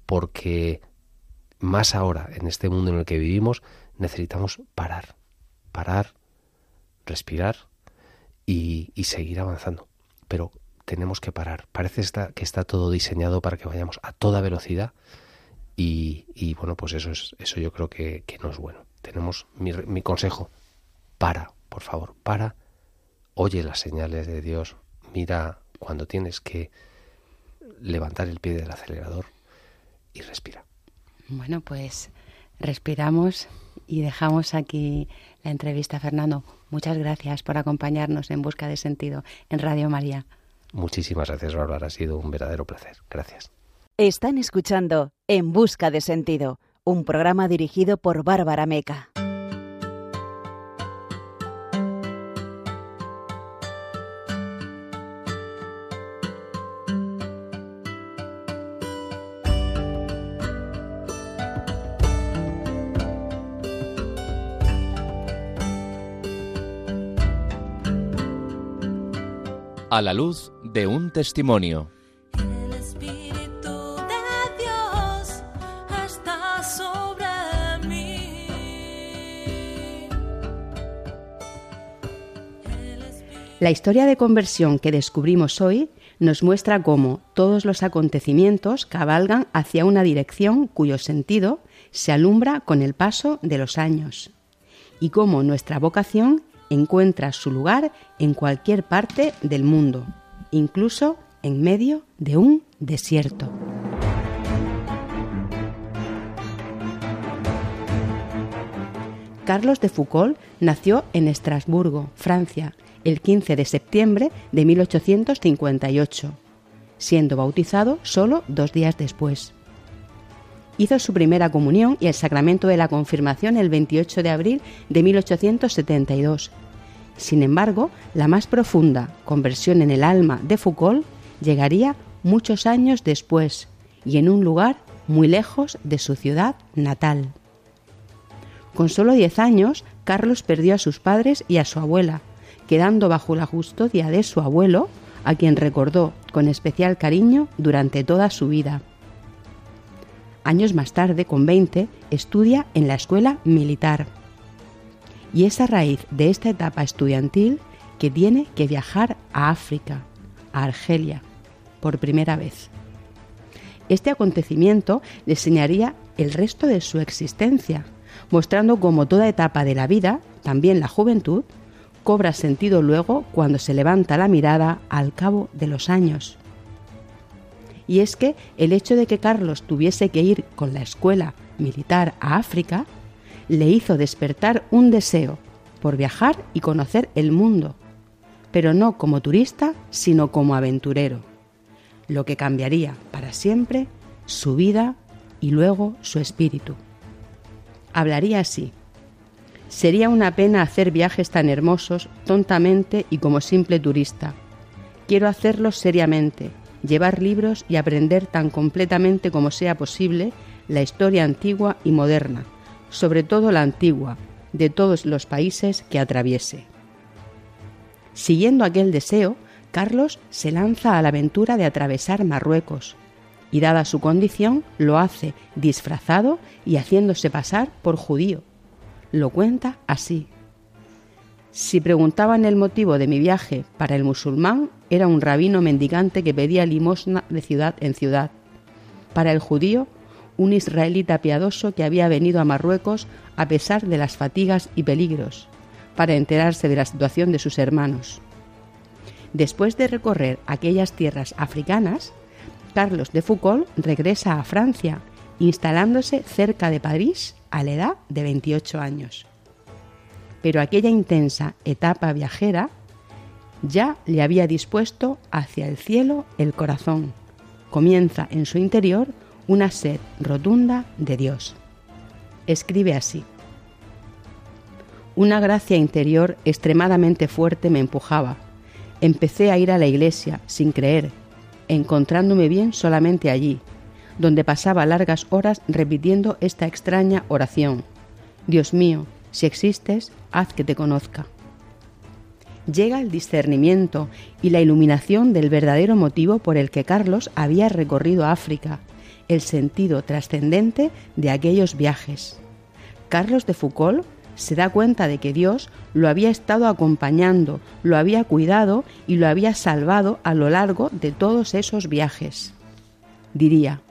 Porque más ahora, en este mundo en el que vivimos, necesitamos parar, parar, respirar y, seguir avanzando. Pero tenemos que parar. Parece que está todo diseñado para que vayamos a toda velocidad y, bueno, pues eso es eso yo creo que, no es bueno. Tenemos mi consejo, para, por favor, para, oye las señales de Dios, mira cuando tienes que levantar el pie del acelerador y respira. Bueno, pues respiramos y dejamos aquí la entrevista, Fernando. Muchas gracias por acompañarnos en Busca de Sentido en Radio María. Muchísimas gracias, Bárbara. Ha sido un verdadero placer. Gracias. Están escuchando En Busca de Sentido, un programa dirigido por Bárbara Meca. A la luz de un testimonio. El Espíritu de Dios está sobre mí. La historia de conversión que descubrimos hoy nos muestra cómo todos los acontecimientos cabalgan hacia una dirección cuyo sentido se alumbra con el paso de los años y cómo nuestra vocación encuentra su lugar en cualquier parte del mundo, incluso en medio de un desierto. Carlos de Foucault nació en Estrasburgo, Francia, el 15 de septiembre de 1858, siendo bautizado solo dos días después hizo su primera comunión y el sacramento de la confirmación el 28 de abril de 1872. Sin embargo, la más profunda conversión en el alma de Foucault llegaría muchos años después y en un lugar muy lejos de su ciudad natal. Con solo 10 años, Carlos perdió a sus padres y a su abuela, quedando bajo la custodia de su abuelo, a quien recordó con especial cariño durante toda su vida. Años más tarde, con 20, estudia en la escuela militar. Y es a raíz de esta etapa estudiantil que tiene que viajar a África, a Argelia, por primera vez. Este acontecimiento le enseñaría el resto de su existencia, mostrando cómo toda etapa de la vida, también la juventud, cobra sentido luego cuando se levanta la mirada al cabo de los años y es que el hecho de que Carlos tuviese que ir con la escuela militar a África le hizo despertar un deseo por viajar y conocer el mundo, pero no como turista, sino como aventurero, lo que cambiaría para siempre su vida y luego su espíritu. Hablaría así. Sería una pena hacer viajes tan hermosos tontamente y como simple turista. Quiero hacerlos seriamente, llevar libros y aprender tan completamente como sea posible la historia antigua y moderna, sobre todo la antigua, de todos los países que atraviese. Siguiendo aquel deseo, Carlos se lanza a la aventura de atravesar Marruecos, y dada su condición, lo hace disfrazado y haciéndose pasar por judío. Lo cuenta así. Si preguntaban el motivo de mi viaje para el musulmán, era un rabino mendicante que pedía limosna de ciudad en ciudad. Para el judío, un israelita piadoso que había venido a Marruecos a pesar de las fatigas y peligros, para enterarse de la situación de sus hermanos. Después de recorrer aquellas tierras africanas, Carlos de Foucault regresa a Francia, instalándose cerca de París a la edad de 28 años pero aquella intensa etapa viajera ya le había dispuesto hacia el cielo el corazón. Comienza en su interior una sed rotunda de Dios. Escribe así. Una gracia interior extremadamente fuerte me empujaba. Empecé a ir a la iglesia sin creer, encontrándome bien solamente allí, donde pasaba largas horas repitiendo esta extraña oración. Dios mío, si existes, haz que te conozca. Llega el discernimiento y la iluminación del verdadero motivo por el que Carlos había recorrido África, el sentido trascendente de aquellos viajes. Carlos de Foucault se da cuenta de que Dios lo había estado acompañando, lo había cuidado y lo había salvado a lo largo de todos esos viajes. Diría,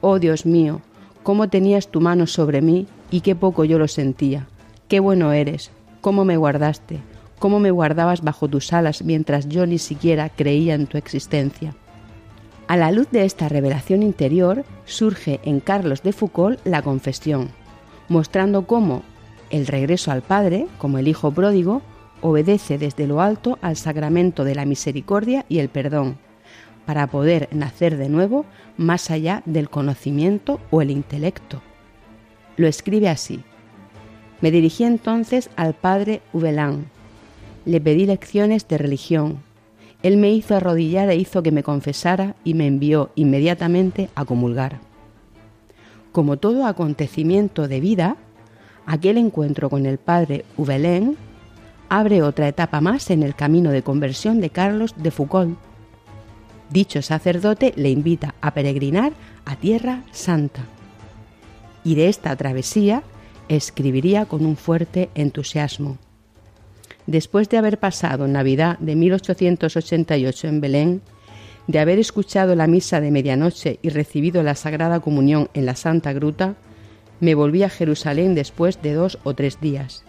Oh Dios mío, cómo tenías tu mano sobre mí y qué poco yo lo sentía. Qué bueno eres, cómo me guardaste, cómo me guardabas bajo tus alas mientras yo ni siquiera creía en tu existencia. A la luz de esta revelación interior surge en Carlos de Foucault la confesión, mostrando cómo el regreso al Padre, como el Hijo pródigo, obedece desde lo alto al sacramento de la misericordia y el perdón, para poder nacer de nuevo más allá del conocimiento o el intelecto. Lo escribe así. Me dirigí entonces al padre Ubelán. Le pedí lecciones de religión. Él me hizo arrodillar e hizo que me confesara y me envió inmediatamente a comulgar. Como todo acontecimiento de vida, aquel encuentro con el padre Ubelén abre otra etapa más en el camino de conversión de Carlos de Foucault. Dicho sacerdote le invita a peregrinar a Tierra Santa y de esta travesía escribiría con un fuerte entusiasmo. Después de haber pasado Navidad de 1888 en Belén, de haber escuchado la misa de medianoche y recibido la Sagrada Comunión en la Santa Gruta, me volví a Jerusalén después de dos o tres días.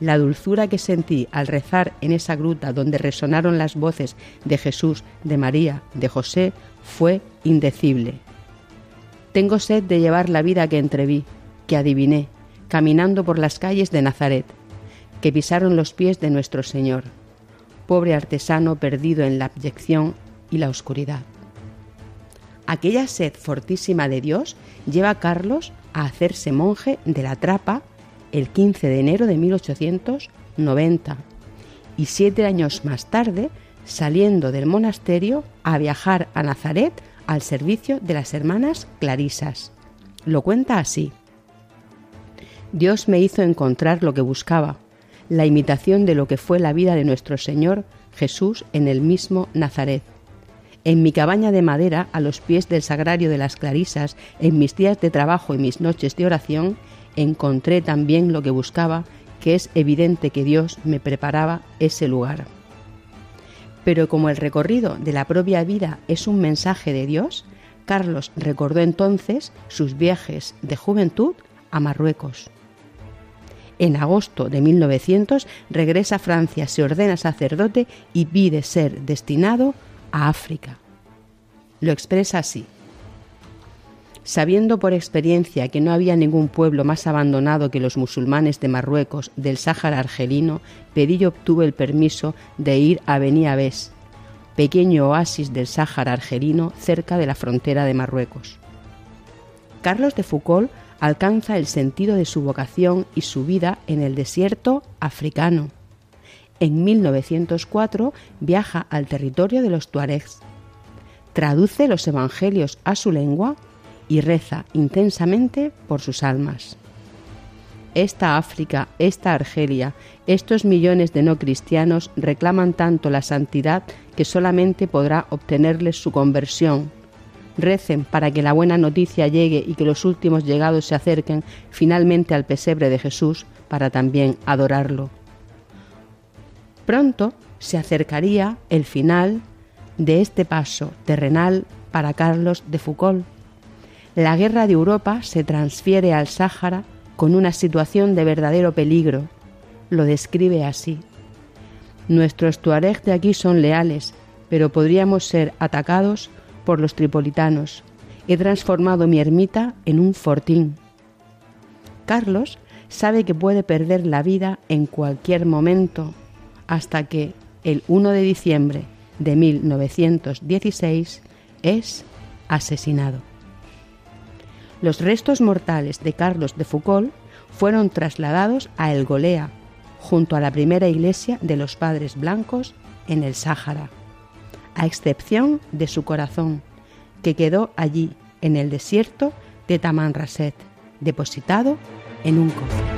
La dulzura que sentí al rezar en esa gruta donde resonaron las voces de Jesús, de María, de José, fue indecible. Tengo sed de llevar la vida que entreví, que adiviné, caminando por las calles de Nazaret, que pisaron los pies de nuestro Señor, pobre artesano perdido en la abyección y la oscuridad. Aquella sed fortísima de Dios lleva a Carlos a hacerse monje de la Trapa el 15 de enero de 1890 y siete años más tarde, saliendo del monasterio, a viajar a Nazaret al servicio de las hermanas Clarisas. Lo cuenta así. Dios me hizo encontrar lo que buscaba, la imitación de lo que fue la vida de nuestro Señor Jesús en el mismo Nazaret. En mi cabaña de madera, a los pies del sagrario de las Clarisas, en mis días de trabajo y mis noches de oración, encontré también lo que buscaba, que es evidente que Dios me preparaba ese lugar. Pero como el recorrido de la propia vida es un mensaje de Dios, Carlos recordó entonces sus viajes de juventud a Marruecos. En agosto de 1900 regresa a Francia, se ordena sacerdote y pide ser destinado a África. Lo expresa así. Sabiendo por experiencia que no había ningún pueblo más abandonado que los musulmanes de Marruecos del Sáhara argelino, pedí y obtuve el permiso de ir a Beni Abbes, pequeño oasis del Sáhara argelino cerca de la frontera de Marruecos. Carlos de Foucault alcanza el sentido de su vocación y su vida en el desierto africano. En 1904 viaja al territorio de los tuaregs. Traduce los evangelios a su lengua y reza intensamente por sus almas. esta África, esta Argelia, estos millones de no cristianos reclaman tanto la santidad que solamente podrá obtenerles su conversión. Recen para que la buena noticia llegue y que los últimos llegados se acerquen finalmente al pesebre de Jesús para también adorarlo. Pronto se acercaría el final de este paso terrenal para Carlos de Foucault. La guerra de Europa se transfiere al Sáhara con una situación de verdadero peligro. Lo describe así. Nuestros tuareg de aquí son leales, pero podríamos ser atacados por los tripolitanos. He transformado mi ermita en un fortín. Carlos sabe que puede perder la vida en cualquier momento, hasta que el 1 de diciembre de 1916 es asesinado. Los restos mortales de Carlos de Foucault fueron trasladados a El Golea, junto a la primera iglesia de los Padres Blancos en el Sáhara, a excepción de su corazón, que quedó allí en el desierto de Tamanrasset, depositado en un cofre.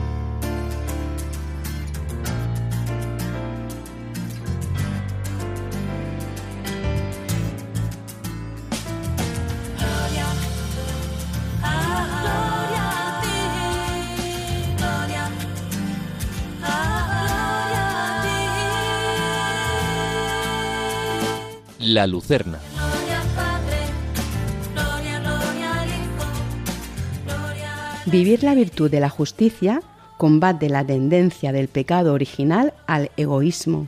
La Lucerna. Vivir la virtud de la justicia combate la tendencia del pecado original al egoísmo,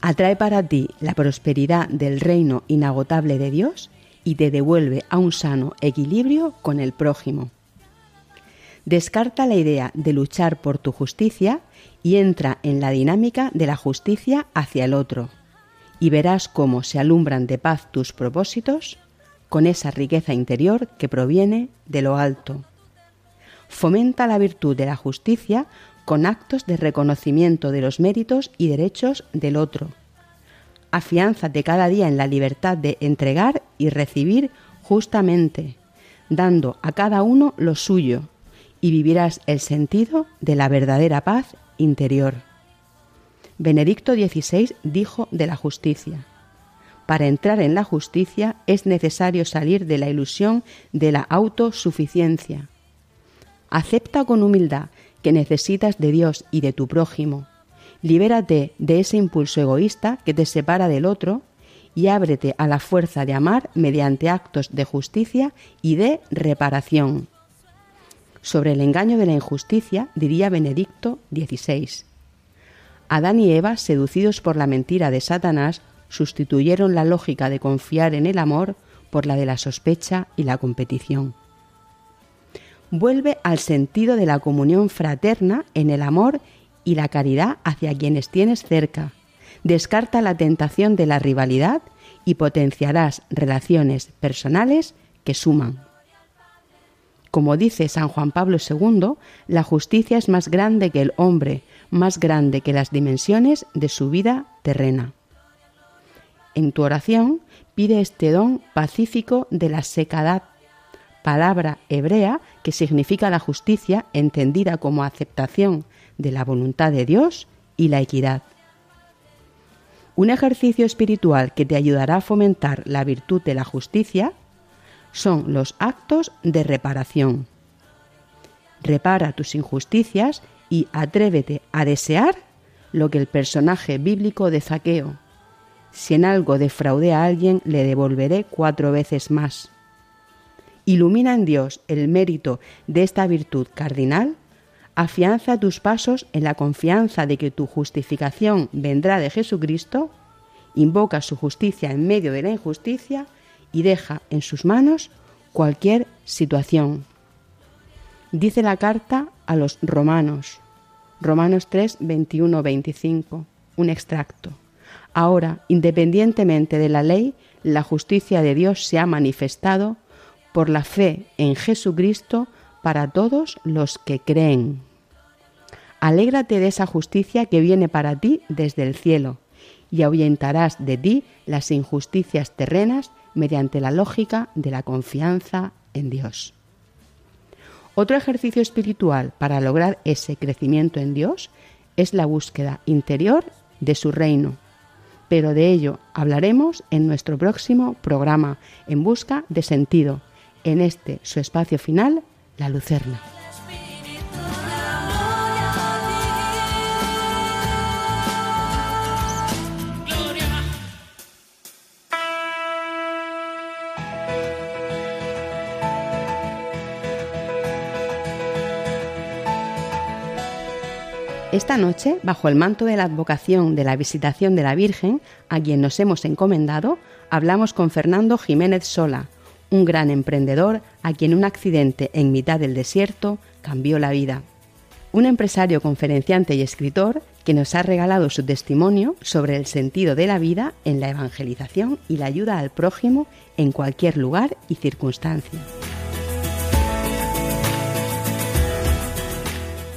atrae para ti la prosperidad del reino inagotable de Dios y te devuelve a un sano equilibrio con el prójimo. Descarta la idea de luchar por tu justicia y entra en la dinámica de la justicia hacia el otro y verás cómo se alumbran de paz tus propósitos con esa riqueza interior que proviene de lo alto. Fomenta la virtud de la justicia con actos de reconocimiento de los méritos y derechos del otro. Afiánzate cada día en la libertad de entregar y recibir justamente, dando a cada uno lo suyo, y vivirás el sentido de la verdadera paz interior. Benedicto XVI dijo de la justicia. Para entrar en la justicia es necesario salir de la ilusión de la autosuficiencia. Acepta con humildad que necesitas de Dios y de tu prójimo. Libérate de ese impulso egoísta que te separa del otro y ábrete a la fuerza de amar mediante actos de justicia y de reparación. Sobre el engaño de la injusticia diría Benedicto XVI. Adán y Eva, seducidos por la mentira de Satanás, sustituyeron la lógica de confiar en el amor por la de la sospecha y la competición. Vuelve al sentido de la comunión fraterna en el amor y la caridad hacia quienes tienes cerca. Descarta la tentación de la rivalidad y potenciarás relaciones personales que suman. Como dice San Juan Pablo II, la justicia es más grande que el hombre, más grande que las dimensiones de su vida terrena. En tu oración pide este don pacífico de la secadad, palabra hebrea que significa la justicia entendida como aceptación de la voluntad de Dios y la equidad. Un ejercicio espiritual que te ayudará a fomentar la virtud de la justicia son los actos de reparación. Repara tus injusticias y atrévete a desear lo que el personaje bíblico de Zaqueo. Si en algo defraudé a alguien, le devolveré cuatro veces más. Ilumina en Dios el mérito de esta virtud cardinal, afianza tus pasos en la confianza de que tu justificación vendrá de Jesucristo, invoca su justicia en medio de la injusticia y deja en sus manos cualquier situación. Dice la carta a los romanos, Romanos 3, 21, 25, un extracto. Ahora, independientemente de la ley, la justicia de Dios se ha manifestado por la fe en Jesucristo para todos los que creen. Alégrate de esa justicia que viene para ti desde el cielo, y ahuyentarás de ti las injusticias terrenas mediante la lógica de la confianza en Dios. Otro ejercicio espiritual para lograr ese crecimiento en Dios es la búsqueda interior de su reino. Pero de ello hablaremos en nuestro próximo programa, En Busca de Sentido, en este su espacio final, La Lucerna. Esta noche, bajo el manto de la advocación de la visitación de la Virgen, a quien nos hemos encomendado, hablamos con Fernando Jiménez Sola, un gran emprendedor a quien un accidente en mitad del desierto cambió la vida. Un empresario conferenciante y escritor que nos ha regalado su testimonio sobre el sentido de la vida en la evangelización y la ayuda al prójimo en cualquier lugar y circunstancia.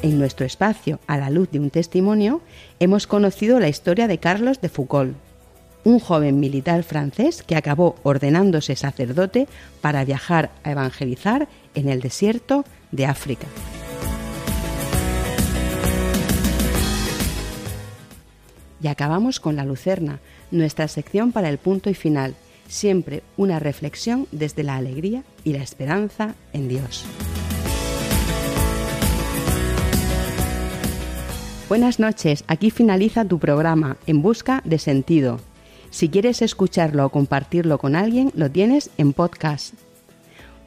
En nuestro espacio, a la luz de un testimonio, hemos conocido la historia de Carlos de Foucault, un joven militar francés que acabó ordenándose sacerdote para viajar a evangelizar en el desierto de África. Y acabamos con la Lucerna, nuestra sección para el punto y final, siempre una reflexión desde la alegría y la esperanza en Dios. Buenas noches, aquí finaliza tu programa En Busca de Sentido. Si quieres escucharlo o compartirlo con alguien, lo tienes en podcast.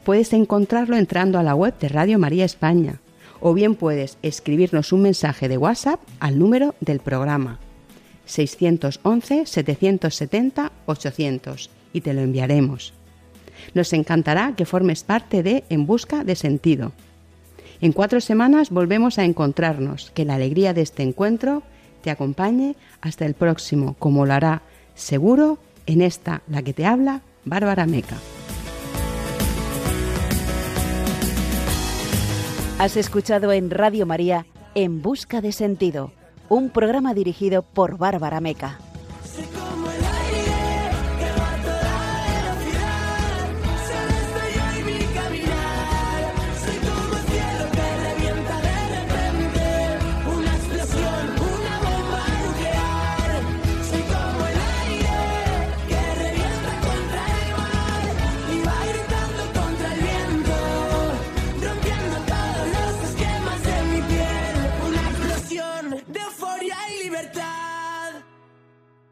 Puedes encontrarlo entrando a la web de Radio María España o bien puedes escribirnos un mensaje de WhatsApp al número del programa 611-770-800 y te lo enviaremos. Nos encantará que formes parte de En Busca de Sentido en cuatro semanas volvemos a encontrarnos. Que la alegría de este encuentro te acompañe hasta el próximo, como lo hará seguro en esta, la que te habla, Bárbara Meca. Has escuchado en Radio María En Busca de Sentido, un programa dirigido por Bárbara Meca.